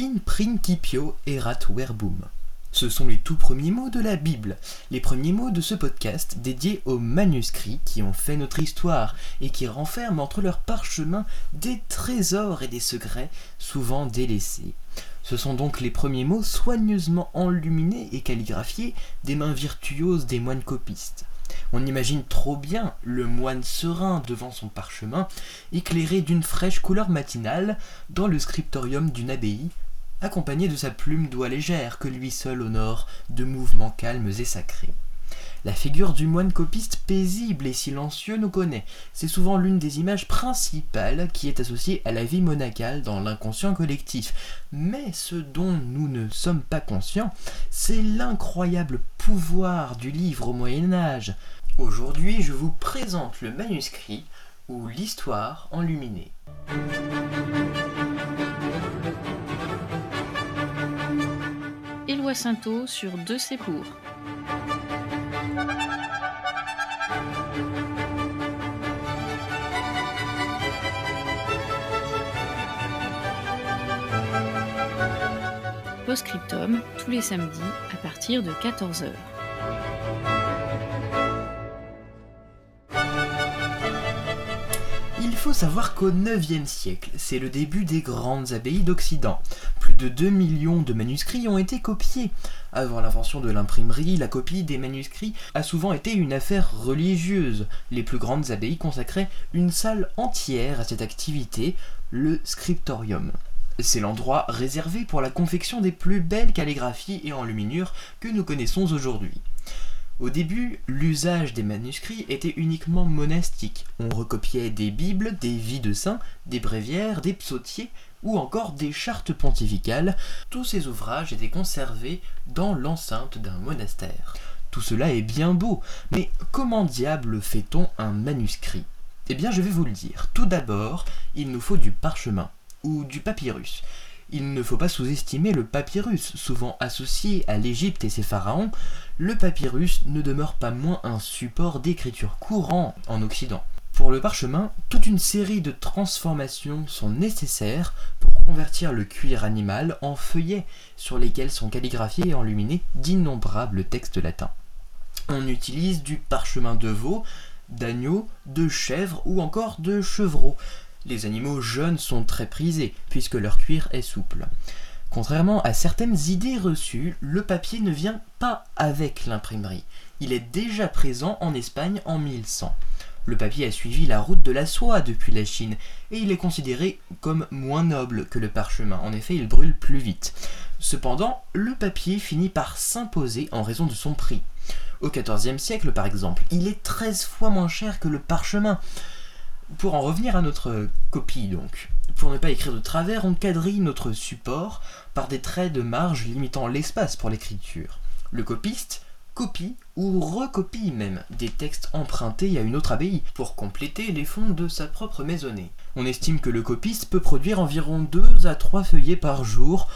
In principio erat verbum. Ce sont les tout premiers mots de la Bible, les premiers mots de ce podcast dédié aux manuscrits qui ont fait notre histoire et qui renferment entre leurs parchemins des trésors et des secrets souvent délaissés. Ce sont donc les premiers mots soigneusement enluminés et calligraphiés des mains virtuoses des moines copistes. On imagine trop bien le moine serein devant son parchemin, éclairé d'une fraîche couleur matinale, dans le scriptorium d'une abbaye, accompagné de sa plume d'oie légère que lui seul honore de mouvements calmes et sacrés. La figure du moine copiste paisible et silencieux nous connaît. C'est souvent l'une des images principales qui est associée à la vie monacale dans l'inconscient collectif. Mais ce dont nous ne sommes pas conscients, c'est l'incroyable pouvoir du livre au Moyen Âge. Aujourd'hui, je vous présente le manuscrit ou l'histoire enluminée. Sainteau sur deux pour. Postscriptum tous les samedis à partir de 14h. Il faut savoir qu'au IXe siècle, c'est le début des grandes abbayes d'Occident. De 2 millions de manuscrits ont été copiés. Avant l'invention de l'imprimerie, la copie des manuscrits a souvent été une affaire religieuse. Les plus grandes abbayes consacraient une salle entière à cette activité, le scriptorium. C'est l'endroit réservé pour la confection des plus belles calligraphies et enluminures que nous connaissons aujourd'hui. Au début, l'usage des manuscrits était uniquement monastique. On recopiait des bibles, des vies de saints, des bréviaires, des psautiers ou encore des chartes pontificales. Tous ces ouvrages étaient conservés dans l'enceinte d'un monastère. Tout cela est bien beau, mais comment diable fait-on un manuscrit? Eh bien, je vais vous le dire. Tout d'abord, il nous faut du parchemin ou du papyrus. Il ne faut pas sous-estimer le papyrus, souvent associé à l'Égypte et ses pharaons. Le papyrus ne demeure pas moins un support d'écriture courant en Occident. Pour le parchemin, toute une série de transformations sont nécessaires pour convertir le cuir animal en feuillets sur lesquels sont calligraphiés et enluminés d'innombrables textes latins. On utilise du parchemin de veau, d'agneau, de chèvre ou encore de chevreau. Les animaux jeunes sont très prisés, puisque leur cuir est souple. Contrairement à certaines idées reçues, le papier ne vient pas avec l'imprimerie. Il est déjà présent en Espagne en 1100. Le papier a suivi la route de la soie depuis la Chine, et il est considéré comme moins noble que le parchemin. En effet, il brûle plus vite. Cependant, le papier finit par s'imposer en raison de son prix. Au XIVe siècle, par exemple, il est 13 fois moins cher que le parchemin. Pour en revenir à notre copie donc, pour ne pas écrire de travers, on quadrille notre support par des traits de marge limitant l'espace pour l'écriture. Le copiste copie ou recopie même des textes empruntés à une autre abbaye pour compléter les fonds de sa propre maisonnée. On estime que le copiste peut produire environ 2 à 3 feuillets par jour.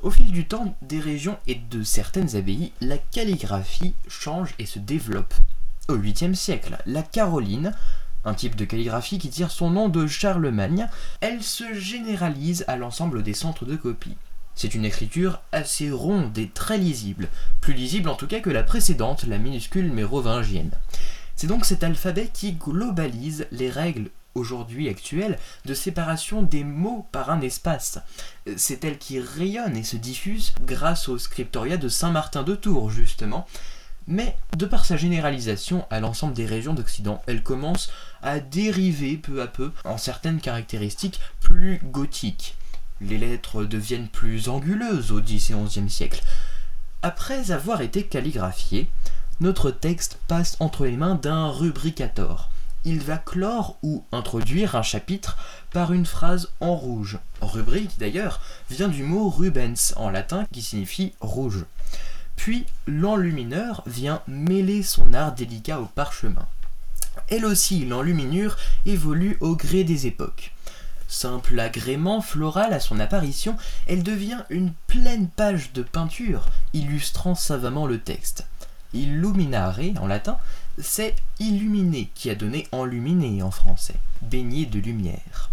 Au fil du temps des régions et de certaines abbayes, la calligraphie change et se développe. Au 8e siècle, la Caroline un type de calligraphie qui tire son nom de Charlemagne, elle se généralise à l'ensemble des centres de copie. C'est une écriture assez ronde et très lisible, plus lisible en tout cas que la précédente, la minuscule mérovingienne. C'est donc cet alphabet qui globalise les règles aujourd'hui actuelles de séparation des mots par un espace. C'est elle qui rayonne et se diffuse grâce au scriptoria de Saint-Martin de Tours, justement, mais de par sa généralisation à l'ensemble des régions d'Occident, elle commence à dériver peu à peu en certaines caractéristiques plus gothiques. Les lettres deviennent plus anguleuses au X et XIe siècle. Après avoir été calligraphié, notre texte passe entre les mains d'un rubricator. Il va clore ou introduire un chapitre par une phrase en rouge. Rubrique d'ailleurs vient du mot rubens en latin qui signifie rouge. Puis l'enlumineur vient mêler son art délicat au parchemin. Elle aussi, l'enluminure évolue au gré des époques. Simple agrément floral à son apparition, elle devient une pleine page de peinture, illustrant savamment le texte. Illuminare, en latin, c'est illuminer qui a donné enluminé en français, baigné de lumière.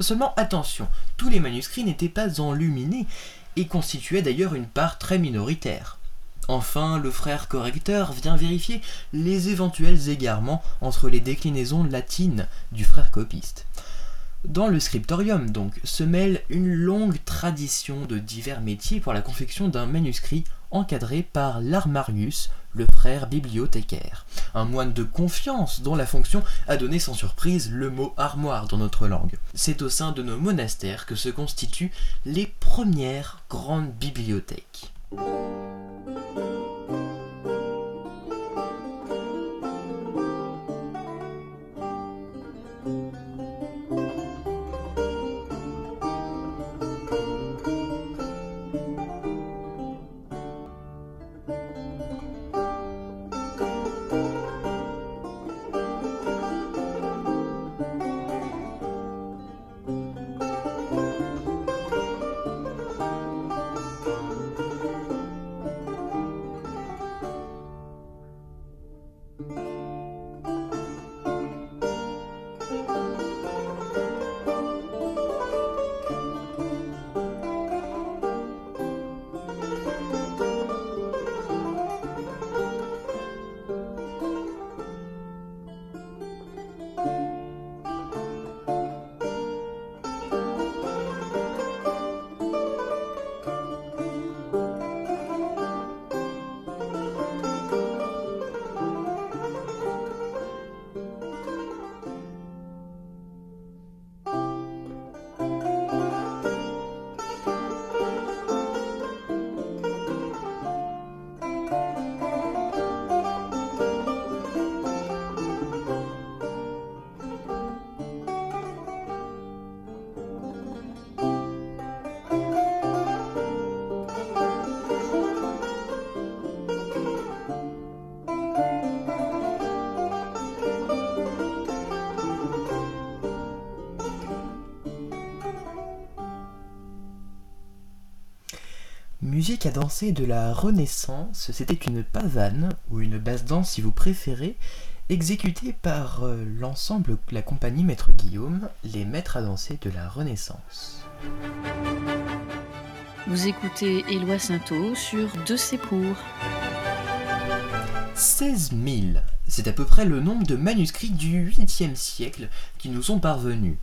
Seulement attention, tous les manuscrits n'étaient pas enluminés et constituaient d'ailleurs une part très minoritaire. Enfin, le frère correcteur vient vérifier les éventuels égarements entre les déclinaisons latines du frère copiste. Dans le scriptorium, donc, se mêle une longue tradition de divers métiers pour la confection d'un manuscrit encadré par l'Armarius, le frère bibliothécaire, un moine de confiance dont la fonction a donné sans surprise le mot armoire dans notre langue. C'est au sein de nos monastères que se constituent les premières grandes bibliothèques. Musique à danser de la Renaissance, c'était une pavane, ou une basse danse si vous préférez, exécutée par euh, l'ensemble, la compagnie Maître Guillaume, les maîtres à danser de la Renaissance. Vous écoutez Éloi Sainteau sur De C'est pour. 16 000, c'est à peu près le nombre de manuscrits du 8e siècle qui nous sont parvenus.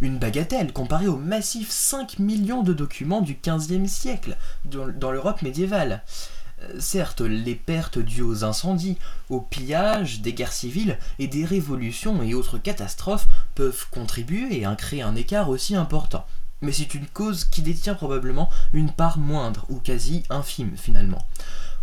Une bagatelle comparée aux massifs 5 millions de documents du XVe siècle dans, l'Europe médiévale. Euh, certes, les pertes dues aux incendies, aux pillages, des guerres civiles et des révolutions et autres catastrophes peuvent contribuer à créer un écart aussi important. Mais c'est une cause qui détient probablement une part moindre ou quasi infime finalement.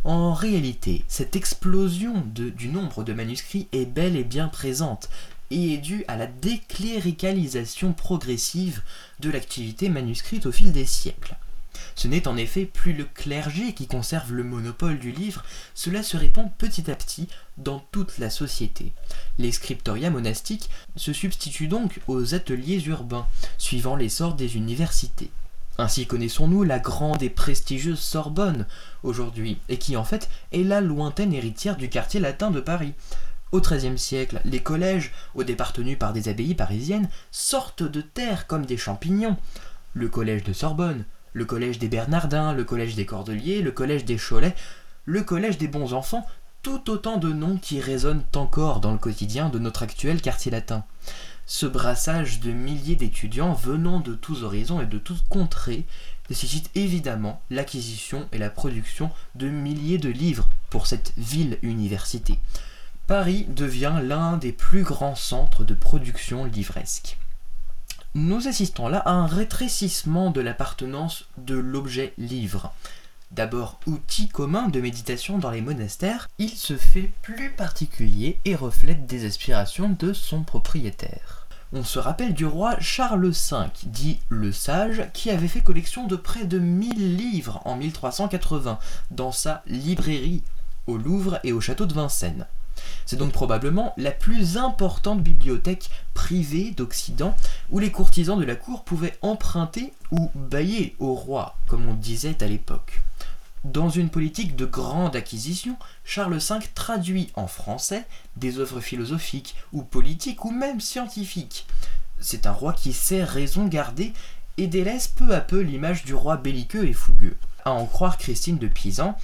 En réalité, cette explosion du nombre de manuscrits est bel et bien présente, et est due à la décléricalisation progressive de l'activité manuscrite au fil des siècles. Ce n'est en effet plus le clergé qui conserve le monopole du livre, cela se répand petit à petit dans toute la société. Les scriptoria monastiques se substituent donc aux ateliers urbains, suivant l'essor des universités. Ainsi connaissons-nous la grande et prestigieuse Sorbonne aujourd'hui, et qui en fait est la lointaine héritière du quartier latin de Paris. Au XIIIe siècle, les collèges, au départ tenus par des abbayes parisiennes, sortent de terre comme des champignons. Le collège de Sorbonne, le collège des Bernardins, le collège des Cordeliers, le collège des Cholets, le collège des bons enfants, tout autant de noms qui résonnent encore dans le quotidien de notre actuel quartier latin. Ce brassage de milliers d'étudiants venant de tous horizons et de toutes contrées nécessite évidemment l'acquisition et la production de milliers de livres pour cette ville-université. Paris devient l'un des plus grands centres de production livresque. Nous assistons là à un rétrécissement de l'appartenance de l'objet livre. D'abord outil commun de méditation dans les monastères, il se fait plus particulier et reflète des aspirations de son propriétaire. On se rappelle du roi Charles V, dit le Sage, qui avait fait collection de près de 1000 livres en 1380 dans sa librairie au Louvre et au château de Vincennes. C'est donc probablement la plus importante bibliothèque privée d'Occident où les courtisans de la cour pouvaient emprunter ou bailler au roi, comme on disait à l'époque. Dans une politique de grande acquisition, Charles V traduit en français des œuvres philosophiques ou politiques ou même scientifiques. C'est un roi qui sait raison garder et délaisse peu à peu l'image du roi belliqueux et fougueux. À en croire Christine de Pisan,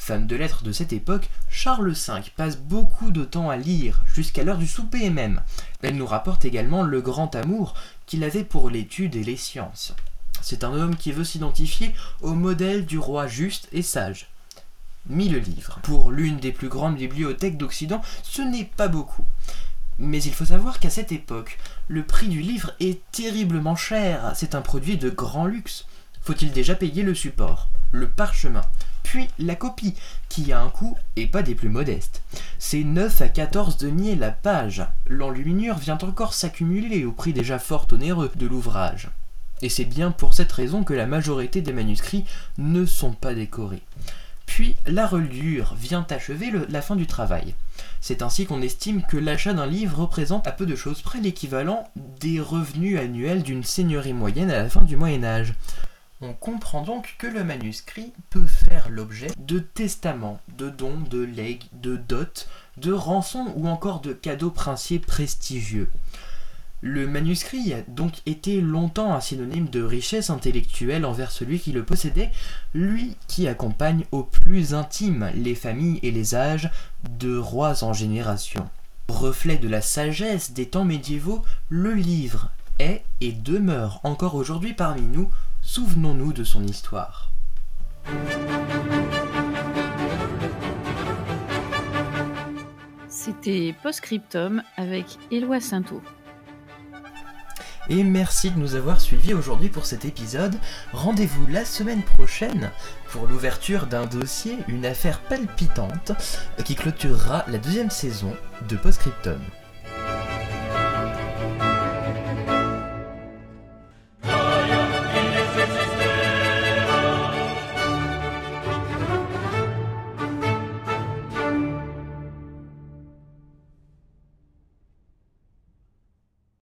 femme de lettres de cette époque, Charles V passe beaucoup de temps à lire, jusqu'à l'heure du souper même. Elle nous rapporte également le grand amour qu'il avait pour l'étude et les sciences. C'est un homme qui veut s'identifier au modèle du roi juste et sage. Mille livres. Pour l'une des plus grandes bibliothèques d'Occident, ce n'est pas beaucoup. Mais il faut savoir qu'à cette époque, le prix du livre est terriblement cher. C'est un produit de grand luxe. Faut-il déjà payer le support, le parchemin, puis la copie, qui a un coût et pas des plus modestes. C'est 9 à 14 deniers la page. L'enluminure vient encore s'accumuler au prix déjà fort onéreux de l'ouvrage. Et c'est bien pour cette raison que la majorité des manuscrits ne sont pas décorés. Puis la reliure vient achever la fin du travail. C'est ainsi qu'on estime que l'achat d'un livre représente à peu de choses près l'équivalent des revenus annuels d'une seigneurie moyenne à la fin du Moyen Âge. On comprend donc que le manuscrit peut faire l'objet de testaments, de dons, de legs, de dots, de rançons ou encore de cadeaux princiers prestigieux. Le manuscrit a donc été longtemps un synonyme de richesse intellectuelle envers celui qui le possédait, lui qui accompagne au plus intime les familles et les âges de rois en génération. Reflet de la sagesse des temps médiévaux, le livre est et demeure encore aujourd'hui parmi nous Souvenons-nous de son histoire. C'était Postscriptum avec Éloi Sainteau. Et merci de nous avoir suivis aujourd'hui pour cet épisode. Rendez-vous la semaine prochaine pour l'ouverture d'un dossier, une affaire palpitante qui clôturera la deuxième saison de Postscriptum.